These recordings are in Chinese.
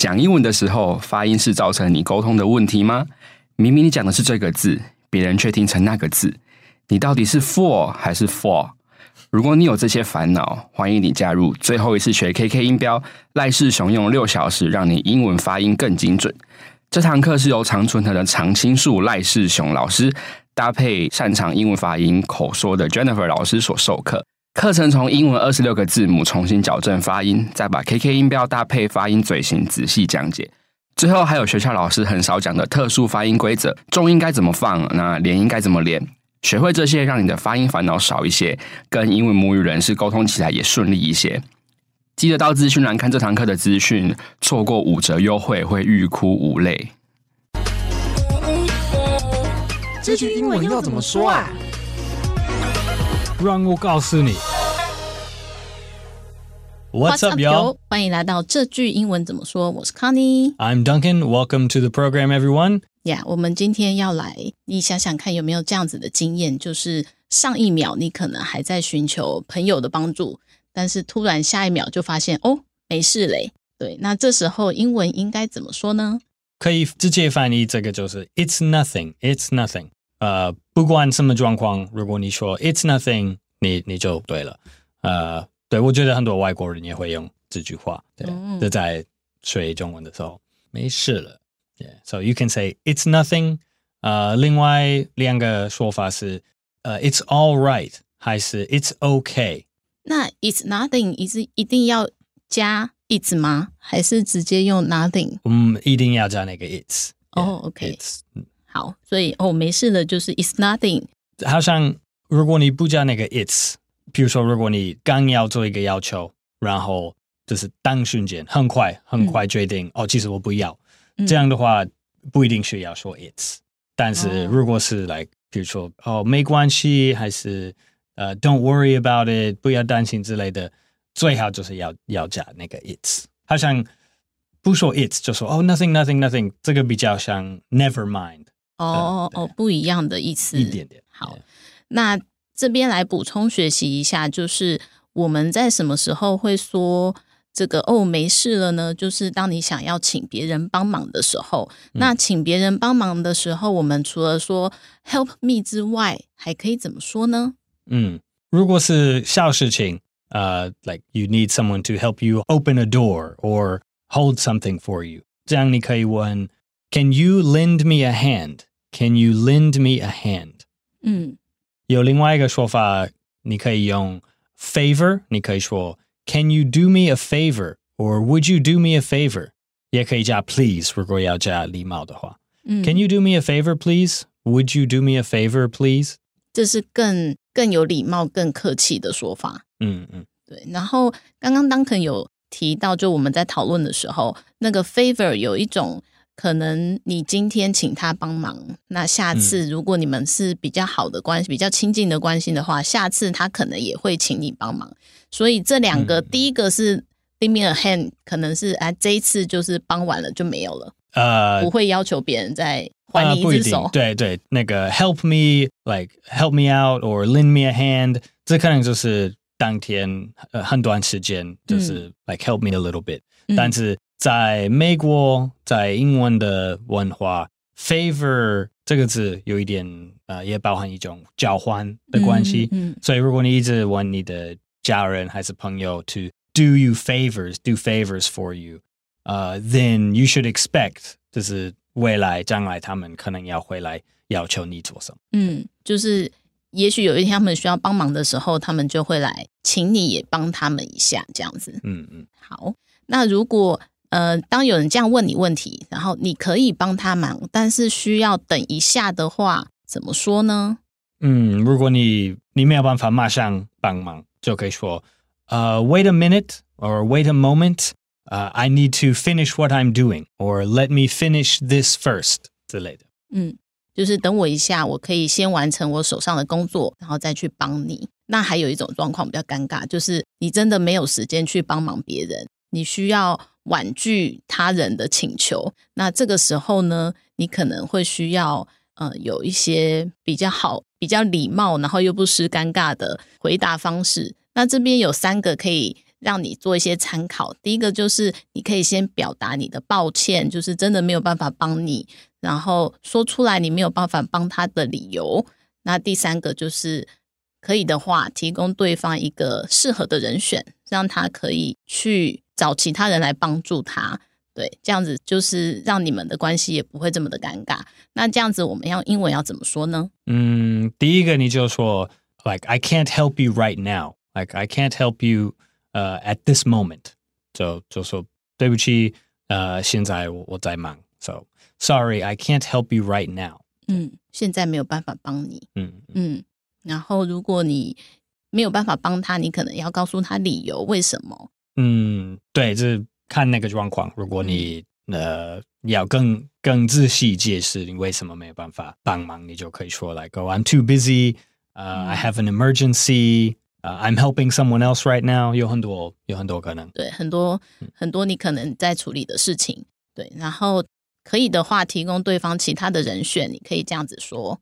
讲英文的时候，发音是造成你沟通的问题吗？明明你讲的是这个字，别人却听成那个字，你到底是 for 还是 for？如果你有这些烦恼，欢迎你加入最后一次学 KK 音标，赖世雄用六小时让你英文发音更精准。这堂课是由常春藤的常青树赖世雄老师搭配擅长英文发音口说的 Jennifer 老师所授课。课程从英文二十六个字母重新矫正发音，再把 KK 音标搭配发音嘴型仔细讲解。最后还有学校老师很少讲的特殊发音规则，重音该怎么放，那连音该怎么连。学会这些，让你的发音烦恼少一些，跟英文母语人士沟通起来也顺利一些。记得到资讯栏看这堂课的资讯，错过五折优惠会欲哭无泪。这句英文要怎么说啊？让我告诉你。What's up, y'all？欢迎来到这句英文怎么说？我是 Connie。I'm Duncan. Welcome to the program, everyone. Yeah，我们今天要来，你想想看有没有这样子的经验，就是上一秒你可能还在寻求朋友的帮助，但是突然下一秒就发现哦，没事嘞。对，那这时候英文应该怎么说呢？可以直接翻译这个就是 It's nothing, It's nothing。呃，不管什么状况，如果你说 It's nothing，你你就对了。呃，对，我觉得很多外国人也会用这句话，对，就、嗯、在学中文的时候，没事了。Yeah, so you can say it's nothing. 呃，另外两个说法是，呃，it's all right，还是 it's okay。那 it's nothing 一是一定要加 it's 吗？还是直接用 nothing？嗯，一定要加那个 it's。哦，OK。好，所以哦，没事的，就是 it's nothing。好像如果你不加那个 it's，比如说如果你刚要做一个要求，然后就是当瞬间很快很快决定，嗯、哦，其实我不要。这样的话不一定需要说 it's，但是如果是 like 比如说哦没关系，还是呃 don't worry about it，不要担心之类的，最好就是要要加那个 it's。好像不说 it's 就说哦 nothing nothing nothing，这个比较像 never mind。哦哦哦，不一样的意思，一点点。好，那这边来补充学习一下，就是我们在什么时候会说？这个哦，没事了呢。就是当你想要请别人帮忙的时候，嗯、那请别人帮忙的时候，我们除了说 help me 之外，还可以怎么说呢？嗯，如果是小事情，呃、uh,，like you need someone to help you open a door or hold something for you，这样你可以问 Can you lend me a hand？Can you lend me a hand？嗯，有另外一个说法，你可以用 favor，你可以说。Can you do me a favor? Or would you do me a favor? 也可以加 please，如果要加礼貌的话。嗯，Can you do me a favor, please? Would you do me a favor, please? 这是更更有礼貌、更客气的说法。嗯嗯，对。然后刚刚 Duncan 有提到，就我们在讨论的时候，那个 favor 有一种 可能，你今天请他帮忙，那下次如果你们是比较好的关系、嗯、比较亲近的关系的话，下次他可能也会请你帮忙。所以这两个，嗯、第一个是 lend me a hand，可能是哎，这一次就是帮完了就没有了，呃，不会要求别人再还你一只手。呃、对对，那个 help me like help me out or lend me a hand，这可能就是当天呃很短时间，就是 like help me a little bit、嗯。但是在美国，在英文的文化、嗯、favor 这个字有一点呃，也包含一种交换的关系。嗯，嗯所以如果你一直问你的家人还是朋友 to do you favors, do favors for you, uh, then you should expect 就是未来将来他们可能要回来要求你做什么。嗯，就是也许有一天他们需要帮忙的时候，他们就会来请你也帮他们一下这样子。嗯嗯。好，那如果呃当有人这样问你问题，然后你可以帮他忙，但是需要等一下的话，怎么说呢？嗯，如果你你没有办法马上帮忙。就可以说，呃、uh,，wait a minute or wait a moment，呃、uh,，I need to finish what I'm doing or let me finish this first 之类的。嗯，就是等我一下，我可以先完成我手上的工作，然后再去帮你。那还有一种状况比较尴尬，就是你真的没有时间去帮忙别人，你需要婉拒他人的请求。那这个时候呢，你可能会需要。呃，有一些比较好、比较礼貌，然后又不失尴尬的回答方式。那这边有三个可以让你做一些参考。第一个就是你可以先表达你的抱歉，就是真的没有办法帮你，然后说出来你没有办法帮他的理由。那第三个就是可以的话，提供对方一个适合的人选，让他可以去找其他人来帮助他。对，这样子就是让你们的关系也不会这么的尴尬。那这样子我们要英文要怎么说呢？嗯，第一个你就说，like I can't help you right now. Like I can't help you, uh, at this moment. 就就说对不起，呃，现在我我在忙，so sorry, I can't help you right now. 嗯，现在没有办法帮你。嗯嗯，然后如果你没有办法帮他，你可能要告诉他理由，为什么？嗯，对，这。看那个状况，如果你呃要更更仔细解释你为什么没有办法帮忙，你就可以说 like oh I'm too busy, uh, I have an emergency, uh, I'm helping someone else right now。有很多有很多可能，对，很多很多你可能在处理的事情，对，然后可以的话提供对方其他的人选，你可以这样子说。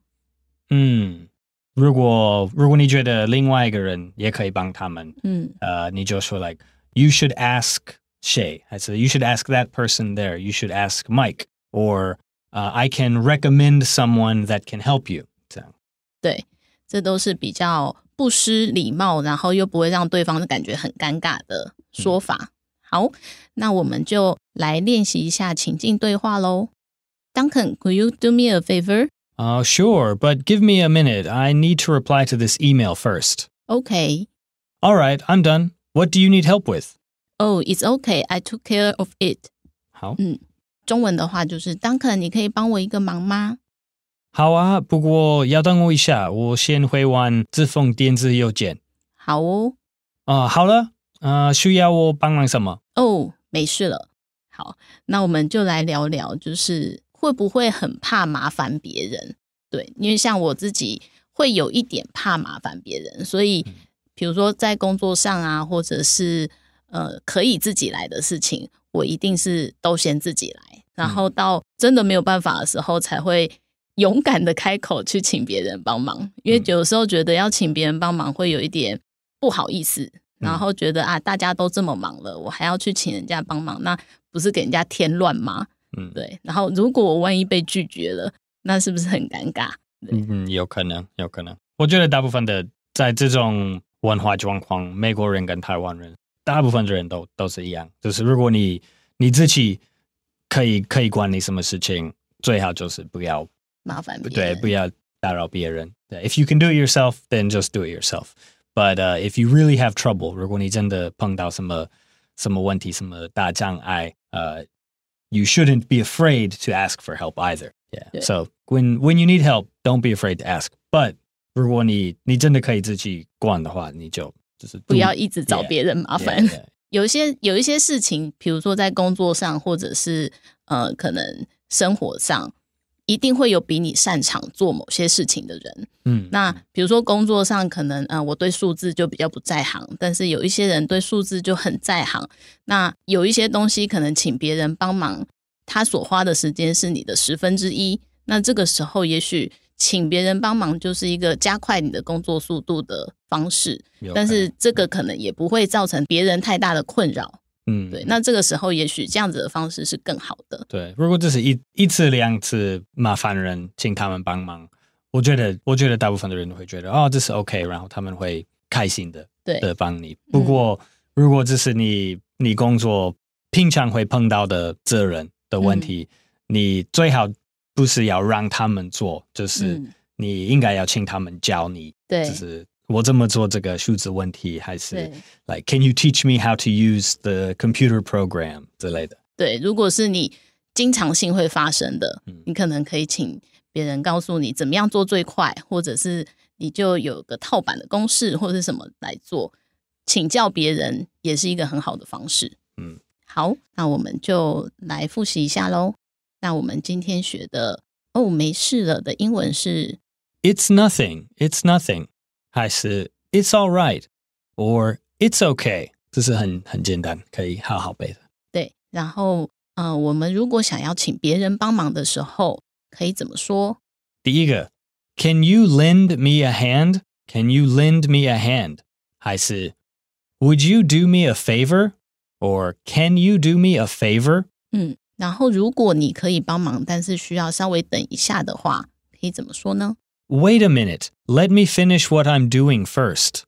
嗯，如果如果你觉得另外一个人也可以帮他们，嗯，呃，你就说 like you should ask。谁？还是 You should ask that person there. You should ask Mike, or uh, I can recommend someone that can help you. 这样，对，这都是比较不失礼貌，然后又不会让对方感觉很尴尬的说法。嗯、好，那我们就来练习一下情境对话喽。Duncan, could you do me a favor? Uh, sure, but give me a minute. I need to reply to this email first. Okay. All right, I'm done. What do you need help with? Oh, it's okay. I took care of it. 好，嗯，中文的话就是，Duncan，你可以帮我一个忙吗？好啊，不过要等我一下，我先回完这封电子邮件。好哦。啊、呃，好了，呃，需要我帮忙什么？哦，没事了。好，那我们就来聊聊，就是会不会很怕麻烦别人？对，因为像我自己会有一点怕麻烦别人，所以，比如说在工作上啊，或者是。呃，可以自己来的事情，我一定是都先自己来，然后到真的没有办法的时候，才会勇敢的开口去请别人帮忙。因为有时候觉得要请别人帮忙会有一点不好意思，然后觉得啊，大家都这么忙了，我还要去请人家帮忙，那不是给人家添乱吗？嗯，对。然后如果我万一被拒绝了，那是不是很尴尬？嗯，有可能，有可能。我觉得大部分的在这种文化状况，美国人跟台湾人。大部分的人都都是一样，就是如果你你自己可以可以管理什么事情，最好就是不要麻烦别人，对，不要打扰别人。对，if you can do it yourself, then just do it yourself. But、uh, if you really have trouble，如果你真的碰到什么什么问题、什么大障碍，呃、uh,，you shouldn't be afraid to ask for help either. Yeah. So when when you need help, don't be afraid to ask. But 如果你你真的可以自己逛的话，你就就是不要一直找别人麻烦。Yeah, yeah, yeah. 有一些有一些事情，比如说在工作上，或者是呃，可能生活上，一定会有比你擅长做某些事情的人。嗯，那比如说工作上，可能呃，我对数字就比较不在行，但是有一些人对数字就很在行。那有一些东西可能请别人帮忙，他所花的时间是你的十分之一。那这个时候，也许。请别人帮忙就是一个加快你的工作速度的方式，但是这个可能也不会造成别人太大的困扰。嗯，对。那这个时候也许这样子的方式是更好的。对，如果这是一一次两次麻烦人，请他们帮忙，我觉得我觉得大部分的人都会觉得哦，这是 OK，然后他们会开心的对的帮你。不过、嗯、如果这是你你工作平常会碰到的责任的问题，嗯、你最好。不是要让他们做，就是你应该要请他们教你。对、嗯，就是我怎么做这个数字问题，还是 like can you teach me how to use the computer program 之类的。对，如果是你经常性会发生的，嗯、你可能可以请别人告诉你怎么样做最快，或者是你就有个套版的公式或者是什么来做，请教别人也是一个很好的方式。嗯，好，那我们就来复习一下喽。那我们今天学的哦，没事了的英文是 It's nothing, It's nothing，还是 It's all right or It's okay，这是很很简单，可以好好背的。对，然后呃，我们如果想要请别人帮忙的时候，可以怎么说？第一个，Can you lend me a hand? Can you lend me a hand？还是 Would you do me a favor? Or can you do me a favor? 嗯， 然后如果你可以帮忙，但是需要稍微等一下的话，可以怎么说呢？Wait a minute. Let me finish what I'm doing first.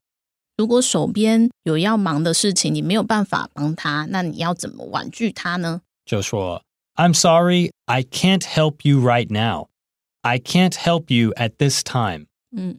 如果手边有要忙的事情，你没有办法帮他，那你要怎么婉拒他呢？就说 I'm sorry, I can't help you right now. I can't help you at this time. 嗯，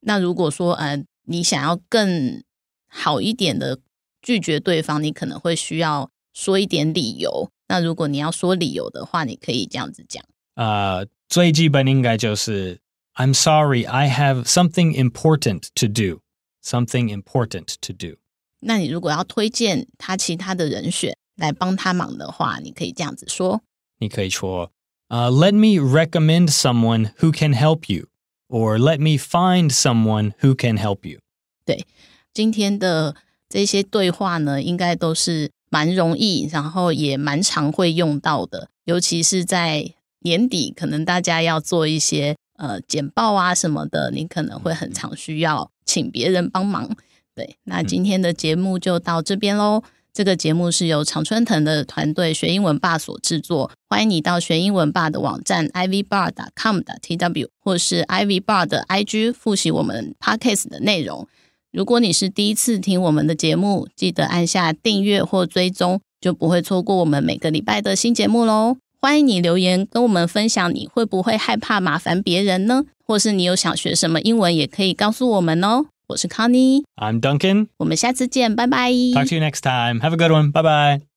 那如果说呃，你想要更好一点的拒绝对方，你可能会需要说一点理由。 那如果你要说理由的话，你可以这样子讲。呃，最基本应该就是 I'm sorry, I have something important to do. Something important to do. 那你如果要推荐他其他的人选来帮他忙的话，你可以这样子说。你可以说，呃，Let me recommend someone who can help you, or let me find someone who can help you. 对，今天的这些对话呢，应该都是 蛮容易，然后也蛮常会用到的，尤其是在年底，可能大家要做一些。呃，简报啊什么的，你可能会很常需要请别人帮忙。对，那今天的节目就到这边喽。这个节目是由常春藤的团队学英文霸所制作。欢迎你到学英文霸的网站 ivybar.com.tw 或是 ivybar 的 IG 复习我们 podcast 的内容。如果你是第一次听我们的节目，记得按下订阅或追踪，就不会错过我们每个礼拜的新节目喽。欢迎你留言跟我们分享，你会不会害怕麻烦别人呢？或是你有想学什么英文，也可以告诉我们哦。我是 Connie，I'm Duncan，我们下次见，拜拜。Talk to you next time. Have a good one. Bye bye.